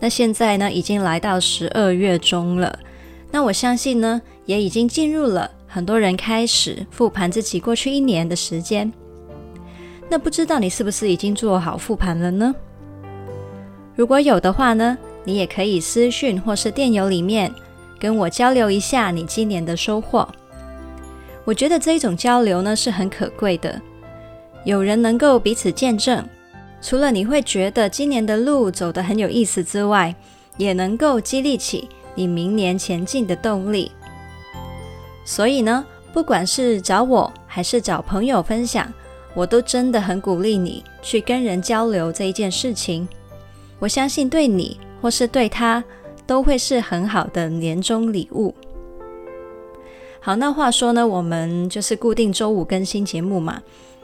那现在呢，已经来到十二月中了。那我相信呢，也已经进入了很多人开始复盘自己过去一年的时间。那不知道你是不是已经做好复盘了呢？如果有的话呢，你也可以私讯或是电邮里面跟我交流一下你今年的收获。我觉得这一种交流呢，是很可贵的，有人能够彼此见证。除了你会觉得今年的路走得很有意思之外，也能够激励起你明年前进的动力。所以呢，不管是找我还是找朋友分享，我都真的很鼓励你去跟人交流这一件事情。我相信对你或是对他都会是很好的年终礼物。好，那话说呢，我们就是固定周五更新节目嘛。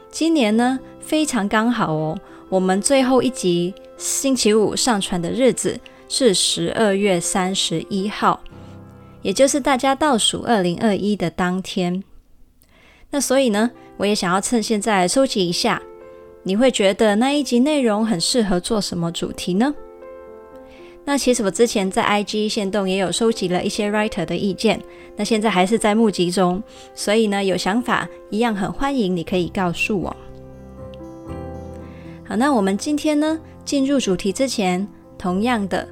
今年呢，非常刚好哦。我们最后一集星期五上传的日子是十二月三十一号，也就是大家倒数二零二一的当天。那所以呢，我也想要趁现在收集一下，你会觉得那一集内容很适合做什么主题呢？那其实我之前在 IG 线动也有收集了一些 writer 的意见，那现在还是在募集中，所以呢，有想法一样很欢迎，你可以告诉我。好，那我们今天呢，进入主题之前，同样的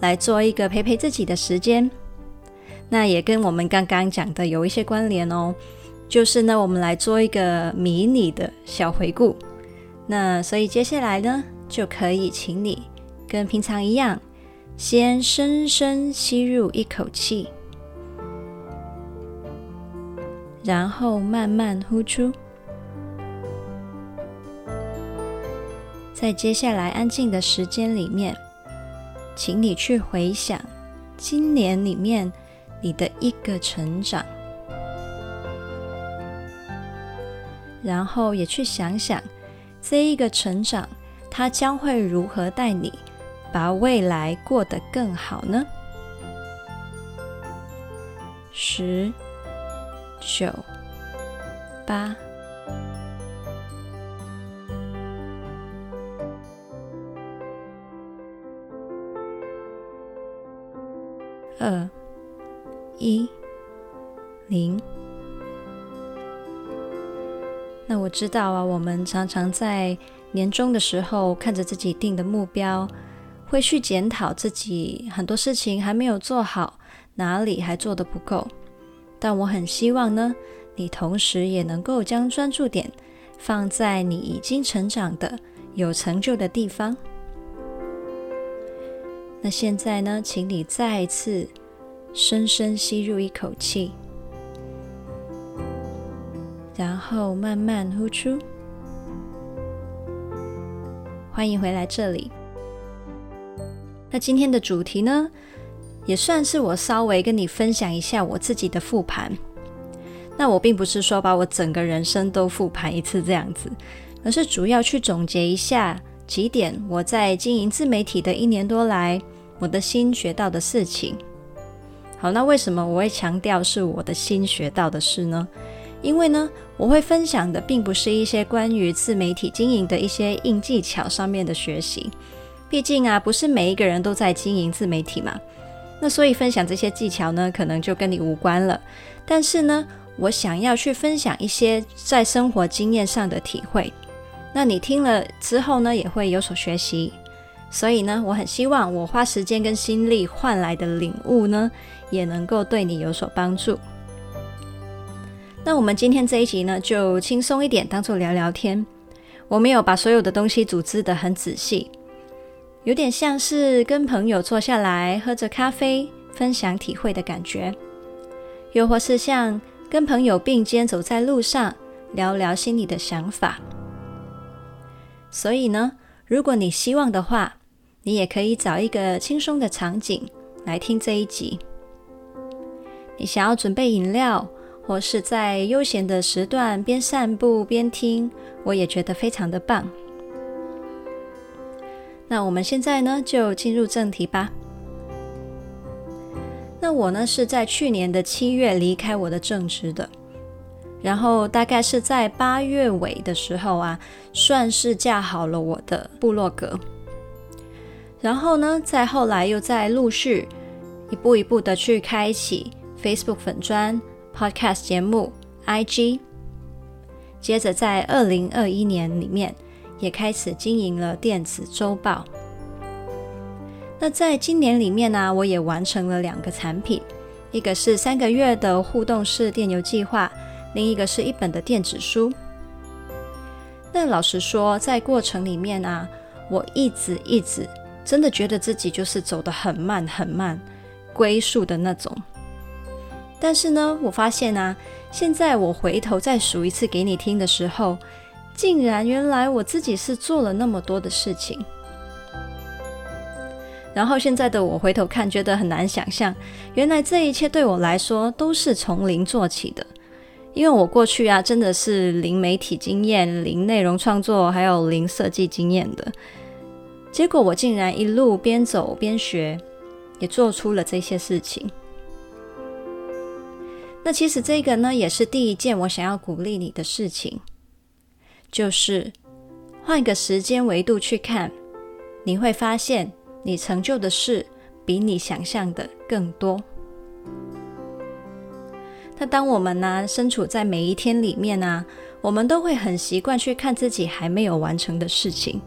来做一个陪陪自己的时间。那也跟我们刚刚讲的有一些关联哦，就是呢，我们来做一个迷你的小回顾。那所以接下来呢，就可以请你跟平常一样，先深深吸入一口气，然后慢慢呼出。在接下来安静的时间里面，请你去回想今年里面你的一个成长，然后也去想想这一个成长，它将会如何带你把未来过得更好呢？十、九、八。二一零，那我知道啊，我们常常在年终的时候看着自己定的目标，会去检讨自己很多事情还没有做好，哪里还做得不够。但我很希望呢，你同时也能够将专注点放在你已经成长的有成就的地方。那现在呢，请你再次深深吸入一口气，然后慢慢呼出。欢迎回来这里。那今天的主题呢，也算是我稍微跟你分享一下我自己的复盘。那我并不是说把我整个人生都复盘一次这样子，而是主要去总结一下几点我在经营自媒体的一年多来。我的心学到的事情，好，那为什么我会强调是我的心学到的事呢？因为呢，我会分享的并不是一些关于自媒体经营的一些硬技巧上面的学习，毕竟啊，不是每一个人都在经营自媒体嘛。那所以分享这些技巧呢，可能就跟你无关了。但是呢，我想要去分享一些在生活经验上的体会，那你听了之后呢，也会有所学习。所以呢，我很希望我花时间跟心力换来的领悟呢，也能够对你有所帮助。那我们今天这一集呢，就轻松一点，当做聊聊天。我没有把所有的东西组织得很仔细，有点像是跟朋友坐下来喝着咖啡，分享体会的感觉，又或是像跟朋友并肩走在路上，聊聊心里的想法。所以呢，如果你希望的话，你也可以找一个轻松的场景来听这一集。你想要准备饮料，或是在悠闲的时段边散步边听，我也觉得非常的棒。那我们现在呢，就进入正题吧。那我呢，是在去年的七月离开我的正职的，然后大概是在八月尾的时候啊，算是架好了我的部落格。然后呢，再后来又在陆续一步一步的去开启 Facebook 粉砖、Podcast 节目、IG，接着在二零二一年里面也开始经营了电子周报。那在今年里面呢、我也完成了两个产品，一个是三个月的互动式电邮计划，另一个是一本的电子书。那老实说，在过程里面啊，我一直一直真的觉得自己就是走得很慢很慢，龟速的那种。但是呢，我发现啊，现在我回头再数一次给你听的时候，竟然原来我自己是做了那么多的事情。然后现在的我回头看，觉得很难想象，原来这一切对我来说都是从零做起的。因为我过去啊，真的是零媒体经验、零内容创作，还有零设计经验的。结果我竟然一路边走边学，也做出了这些事情。那其实这个呢，也是第一件我想要鼓励你的事情，就是换个时间维度去看，你会发现。你成就的事比你想象的更多。那当我们呢，身处在每一天里面呢，我们都会很习惯去看自己还没有完成的事情，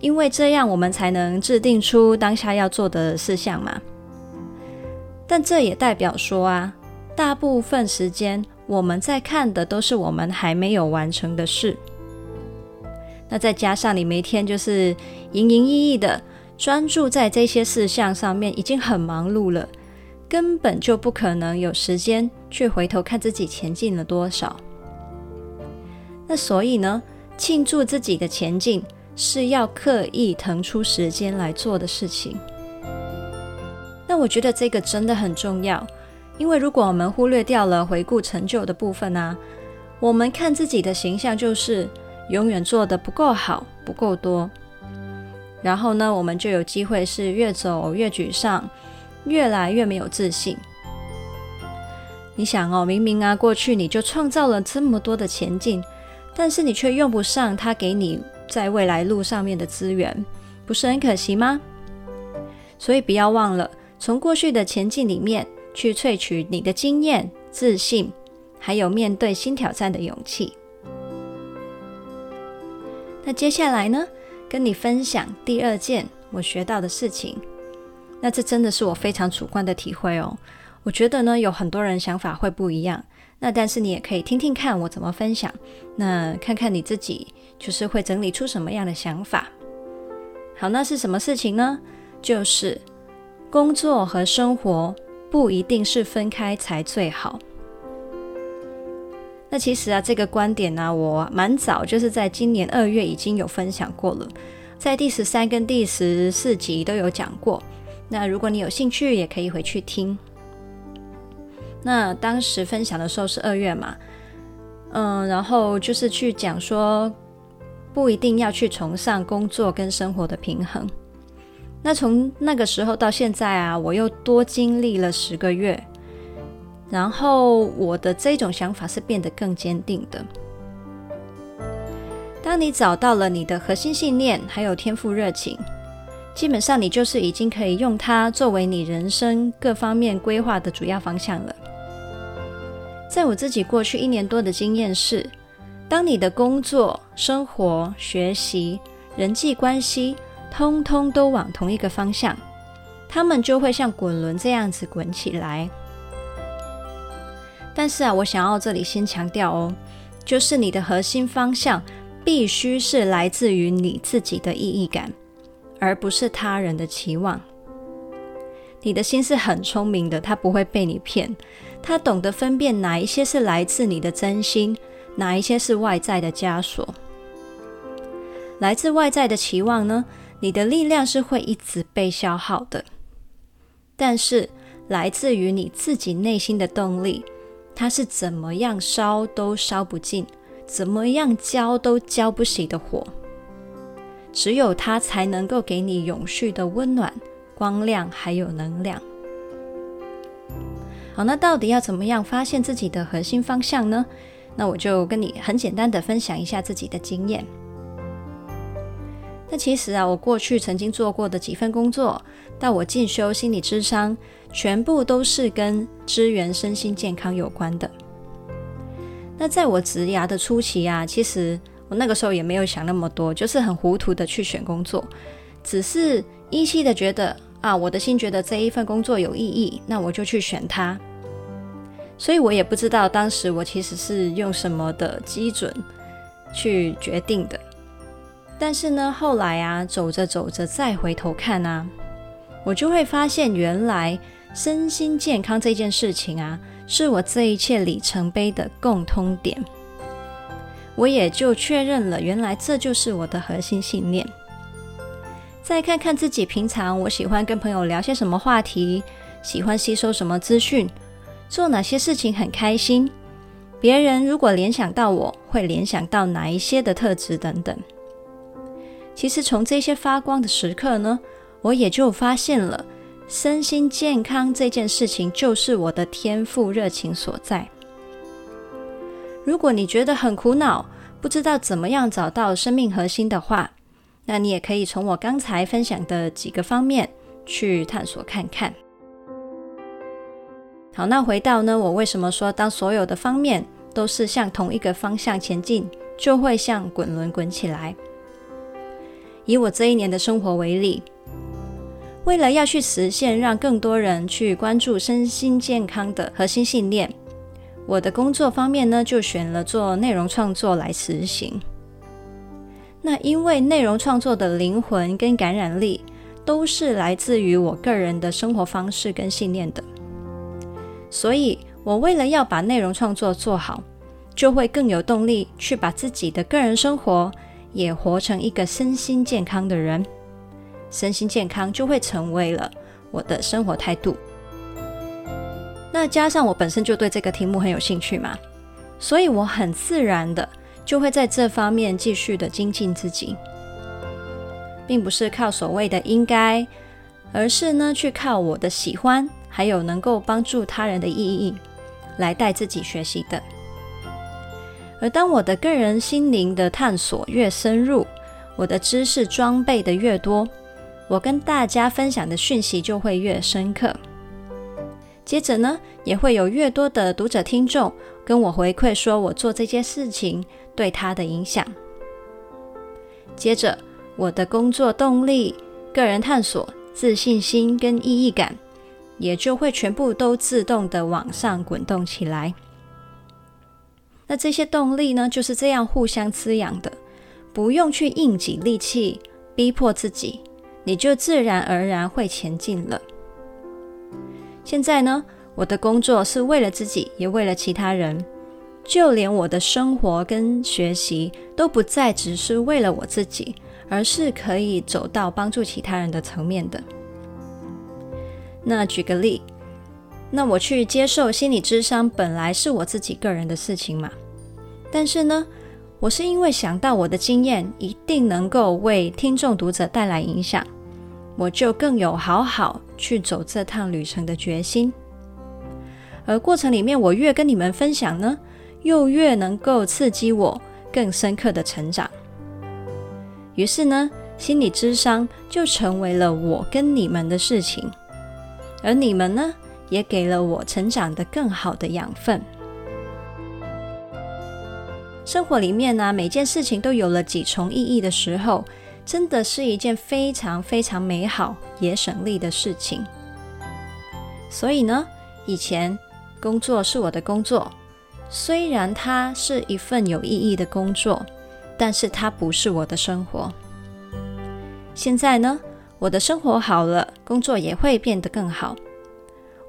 因为这样我们才能制定出当下要做的事项嘛。但这也代表说啊，大部分时间我们在看的都是我们还没有完成的事。那再加上你每天就是营营役役的。专注在这些事项上面已经很忙碌了，根本就不可能有时间去回头看自己前进了多少。那所以呢，庆祝自己的前进是要刻意腾出时间来做的事情。那我觉得这个真的很重要，因为如果我们忽略掉了回顾成就的部分啊，我们看自己的形象就是永远做得不够好，不够多。然后呢，我们就有机会是越走越沮丧，越来越没有自信。你想哦，明明啊，过去你就创造了这么多的前进，但是你却用不上他给你在未来路上面的资源，不是很可惜吗？所以不要忘了，从过去的前进里面去萃取你的经验、自信，还有面对新挑战的勇气。那接下来呢？跟你分享第二件我学到的事情，那这真的是我非常主观的体会哦。我觉得呢，有很多人想法会不一样，那但是你也可以听听看我怎么分享，那看看你自己就是会整理出什么样的想法。好，那是什么事情呢？就是工作和生活不一定是分开才最好。那其实啊，这个观点呢、我蛮早就是在今年二月已经有分享过了，在第十三跟第十四集都有讲过。那如果你有兴趣，也可以回去听。那当时分享的时候是二月嘛，嗯，然后就是去讲说，不一定要去崇尚工作跟生活的平衡。那从那个时候到现在啊，我又多经历了十个月。然后我的这种想法是变得更坚定的。当你找到了你的核心信念，还有天赋热情，基本上你就是已经可以用它作为你人生各方面规划的主要方向了。在我自己过去一年多的经验是，当你的工作、生活、学习、人际关系，通通都往同一个方向，他们就会像滚轮这样子滚起来。但是啊，我想要这里先强调哦，就是你的核心方向必须是来自于你自己的意义感，而不是他人的期望。你的心是很聪明的，他不会被你骗，他懂得分辨哪一些是来自你的真心，哪一些是外在的枷锁。来自外在的期望呢，你的力量是会一直被消耗的。但是来自于你自己内心的动力，它是怎么样烧都烧不尽，怎么样浇都浇不熄的火。只有它才能够给你永续的温暖、光亮还有能量。好，那到底要怎么样发现自己的核心方向呢？那我就跟你很简单的分享一下自己的经验。那其实啊，我过去曾经做过的几份工作，到我进修心理咨商，全部都是跟支援身心健康有关的。那在我职涯的初期啊，其实我那个时候也没有想那么多，就是很糊涂的去选工作，只是依稀的觉得啊，我的心觉得这一份工作有意义，那我就去选它。所以我也不知道当时我其实是用什么的基准去决定的。但是呢，后来啊，走着走着再回头看啊，我就会发现，原来身心健康这件事情啊，是我这一切里程碑的共通点。我也就确认了，原来这就是我的核心信念。再看看自己平常，我喜欢跟朋友聊些什么话题，喜欢吸收什么资讯，做哪些事情很开心。别人如果联想到我，会联想到哪一些的特质等等。其实从这些发光的时刻呢，我也就发现了，身心健康这件事情就是我的天赋热情所在。如果你觉得很苦恼，不知道怎么样找到生命核心的话，那你也可以从我刚才分享的几个方面去探索看看。好，那回到呢，我为什么说当所有的方面都是向同一个方向前进，就会像滚轮滚起来？以我这一年的生活为例，为了要去实现让更多人去关注身心健康的核心信念，我的工作方面呢，就选了做内容创作来实行。那因为内容创作的灵魂跟感染力，都是来自于我个人的生活方式跟信念的，所以我为了要把内容创作做好，就会更有动力去把自己的个人生活。也活成一个身心健康的人，身心健康就会成为了我的生活态度。那加上我本身就对这个题目很有兴趣嘛，所以我很自然的就会在这方面继续的精进自己，并不是靠所谓的应该，而是呢去靠我的喜欢，还有能够帮助他人的意义来带自己学习的。而当我的个人心灵的探索越深入，我的知识装备的越多，我跟大家分享的讯息就会越深刻。接着呢，也会有越多的读者听众跟我回馈，说我做这件事情对他的影响。接着，我的工作动力、个人探索、自信心跟意义感，也就会全部都自动的往上滚动起来。那这些动力呢，就是这样互相滋养的，不用去硬挤力气逼迫自己，你就自然而然会前进了。现在呢，我的工作是为了自己，也为了其他人，就连我的生活跟学习都不再只是为了我自己，而是可以走到帮助其他人的层面的。那举个例。那我去接受心理智商，本来是我自己个人的事情嘛。但是呢，我是因为想到我的经验一定能够为听众读者带来影响，我就更有好好去走这趟旅程的决心。而过程里面，我越跟你们分享呢，又越能够刺激我更深刻的成长。于是呢，心理智商就成为了我跟你们的事情，而你们呢，也给了我成长的更好的养分。生活里面呢，每件事情都有了几重意义的时候，真的是一件非常非常美好也省力的事情。所以呢，以前工作是我的工作，虽然它是一份有意义的工作，但是它不是我的生活。现在呢，我的生活好了，工作也会变得更好。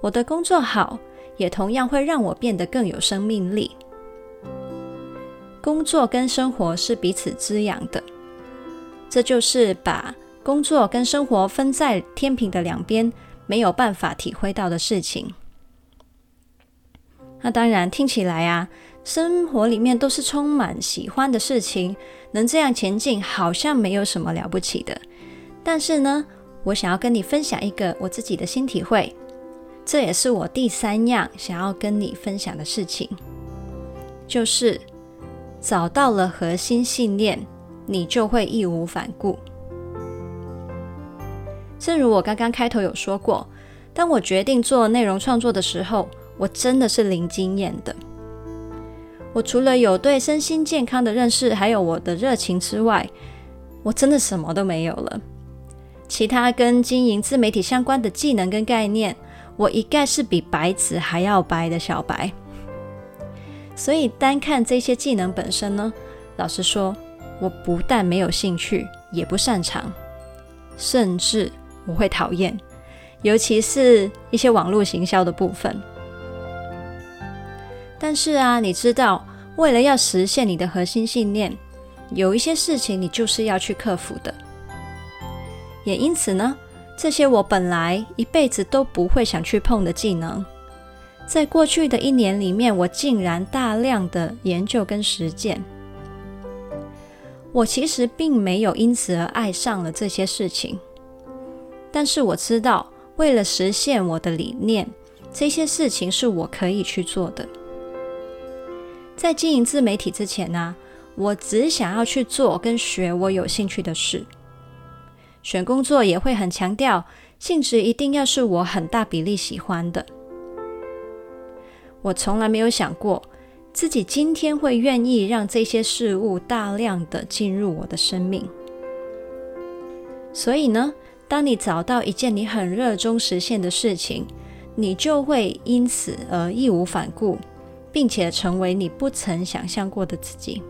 我的工作好，也同样会让我变得更有生命力。工作跟生活是彼此滋养的，这就是把工作跟生活分在天平的两边，没有办法体会到的事情。那当然，听起来啊，生活里面都是充满喜欢的事情，能这样前进，好像没有什么了不起的。但是呢，我想要跟你分享一个我自己的新体会，这也是我第三样想要跟你分享的事情，就是找到了核心信念，你就会义无反顾。正如我刚刚开头有说过，当我决定做内容创作的时候，我真的是零经验的。我除了有对身心健康的认识，还有我的热情之外，我真的什么都没有了。其他跟经营自媒体相关的技能跟概念，我一概是比白纸还要白的小白。所以单看这些技能本身呢，老实说，我不但没有兴趣，也不擅长，甚至我会讨厌，尤其是一些网络行销的部分。但是啊，你知道，为了要实现你的核心信念，有一些事情你就是要去克服的。也因此呢，这些我本来一辈子都不会想去碰的技能，在过去的一年里面，我竟然大量的研究跟实践。我其实并没有因此而爱上了这些事情，但是我知道，为了实现我的理念，这些事情是我可以去做的。在经营自媒体之前呢、我只想要去做跟学我有兴趣的事。选工作也会很强调性质一定要是我很大比例喜欢的。我从来没有想过自己今天会愿意让这些事物大量的进入我的生命。所以呢，当你找到一件你很热衷实现的事情，你就会因此而义无反顾。并且成为你不曾想象过的自己。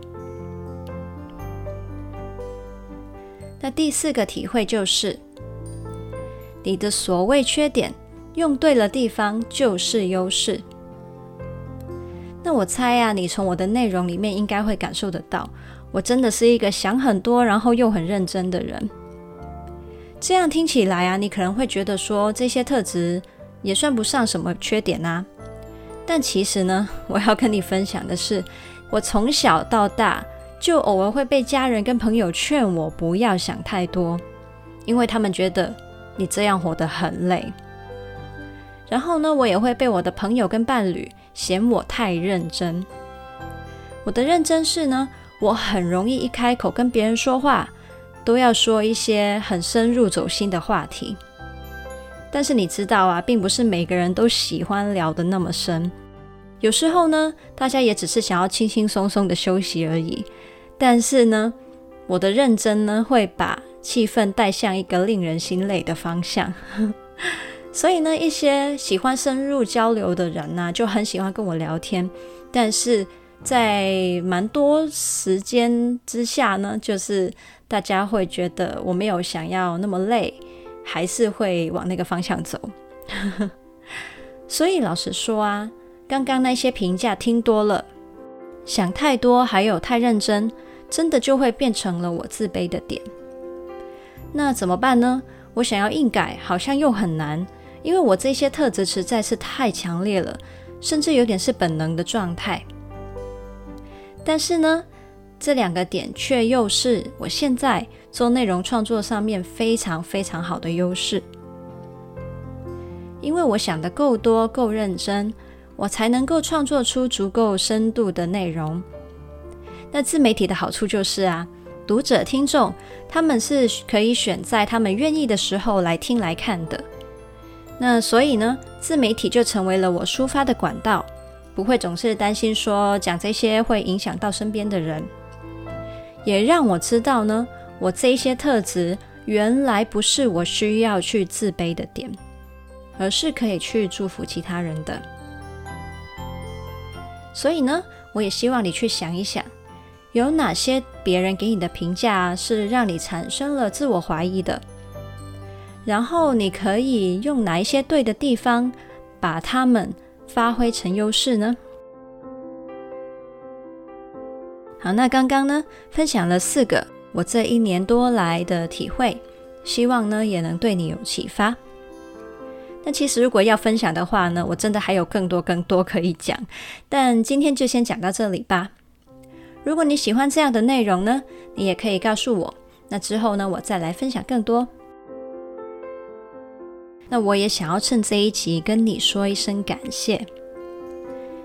那第四个体会就是，你的所谓缺点，用对了地方就是优势。那我猜啊，你从我的内容里面应该会感受得到，我真的是一个想很多，然后又很认真的人。这样听起来啊，你可能会觉得说，这些特质也算不上什么缺点啊。但其实呢，我要跟你分享的是，我从小到大就偶尔会被家人跟朋友劝我不要想太多，因为他们觉得你这样活得很累。然后呢，我也会被我的朋友跟伴侣嫌我太认真。我的认真是呢，我很容易一开口跟别人说话，都要说一些很深入走心的话题。但是你知道啊，并不是每个人都喜欢聊得那么深。有时候呢，大家也只是想要轻轻松松的休息而已。但是呢，我的认真呢，会把气氛带向一个令人心累的方向。所以呢，一些喜欢深入交流的人呢，就很喜欢跟我聊天。但是在蛮多时间之下呢，就是大家会觉得我没有想要那么累。还是会往那个方向走，所以老实说啊，刚刚那些评价听多了，想太多，还有太认真，真的就会变成了我自卑的点。那怎么办呢？我想要硬改，好像又很难，因为我这些特质实在是太强烈了，甚至有点是本能的状态。但是呢，这两个点却又是我现在做内容创作上面非常非常好的优势，因为我想的够多、够认真，我才能够创作出足够深度的内容。那自媒体的好处就是啊，读者、听众他们是可以选在他们愿意的时候来听来看的。那所以呢，自媒体就成为了我抒发的管道，不会总是担心说讲这些会影响到身边的人。也让我知道呢，我这些特质原来不是我需要去自卑的点，而是可以去祝福其他人的。所以呢，我也希望你去想一想，有哪些别人给你的评价是让你产生了自我怀疑的，然后你可以用哪一些对的地方，把它们发挥成优势呢？好，那刚刚呢，分享了四个我这一年多来的体会，希望呢也能对你有启发。那其实如果要分享的话呢，我真的还有更多更多可以讲，但今天就先讲到这里吧。如果你喜欢这样的内容呢，你也可以告诉我，那之后呢，我再来分享更多。那我也想要趁这一集跟你说一声感谢，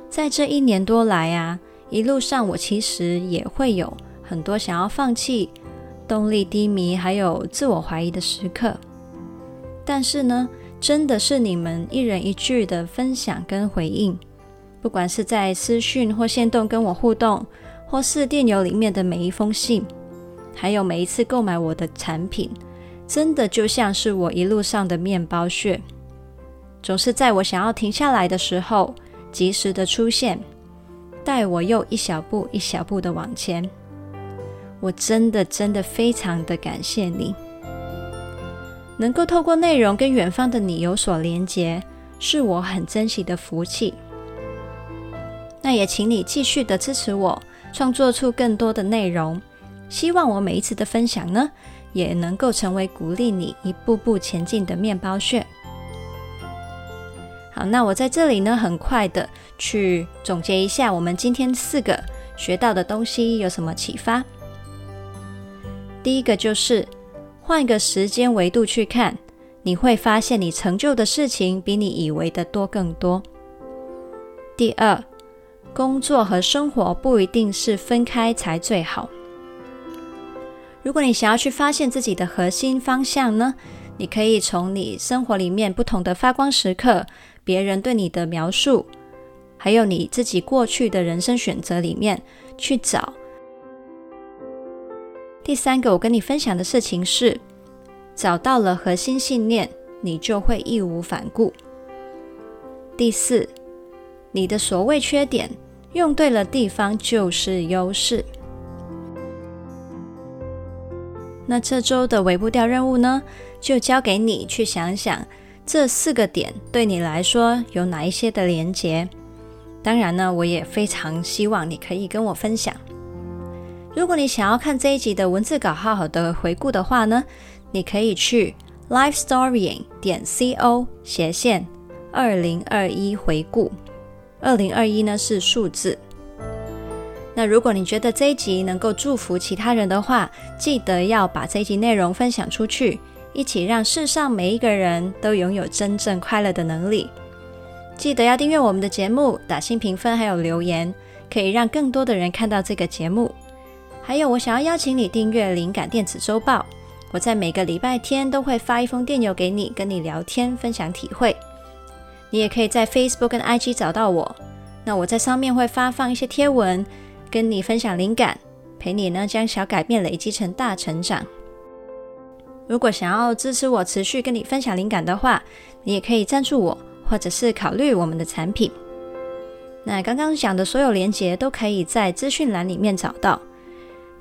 在这一年多来啊，一路上我其实也会有很多想要放弃、动力低迷，还有自我怀疑的时刻，但是呢，真的是你们一人一句的分享跟回应，不管是在私讯或线动跟我互动，或是电邮里面的每一封信，还有每一次购买我的产品，真的就像是我一路上的面包屑，总是在我想要停下来的时候，及时的出现，带我又一小步一小步的往前。我真的真的非常的感谢你。能够透过内容跟远方的你有所连结，是我很珍惜的福气。那也请你继续的支持我，创作出更多的内容。希望我每一次的分享呢，也能够成为鼓励你一步步前进的面包屑。好，那我在这里呢，很快的去总结一下，我们今天四个学到的东西有什么启发？第一个就是。换个时间维度去看，你会发现你成就的事情比你以为的多更多。第二，工作和生活不一定是分开才最好。如果你想要去发现自己的核心方向呢，你可以从你生活里面不同的发光时刻、别人对你的描述，还有你自己过去的人生选择里面去找。第三个，我跟你分享的事情是，找到了核心信念，你就会义无反顾。第四，你的所谓缺点，用对了地方就是优势。那这周的微步调任务呢，就交给你去想想，这四个点对你来说有哪一些的连结。当然呢，我也非常希望你可以跟我分享。如果你想要看这一集的文字稿，好好的回顾的话呢，你可以去 lifestorying 点 co 斜线二零二一回顾。二零二一呢是数字。那如果你觉得这一集能够祝福其他人的话，记得要把这一集内容分享出去，一起让世上每一个人都拥有真正快乐的能力。记得要订阅我们的节目，打新评分还有留言，可以让更多的人看到这个节目。还有，我想要邀请你订阅《灵感电子周报》，我在每个礼拜天都会发一封电邮给你，跟你聊天，分享体会。你也可以在 Facebook 跟 IG 找到我，那我在上面会发放一些贴文，跟你分享灵感，陪你呢将小改变累积成大成长。如果想要支持我持续跟你分享灵感的话，你也可以赞助我，或者是考虑我们的产品。那刚刚讲的所有连结都可以在资讯栏里面找到。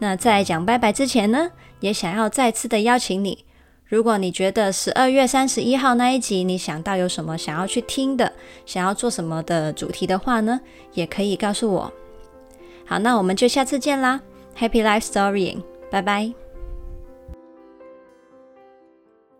那在讲拜拜之前呢，也想要再次的邀请你，如果你觉得十二月三十一号那一集你想到有什么想要去听的，想要做什么的主题的话呢，也可以告诉我。好，那我们就下次见啦，Happy Life Storying，拜拜。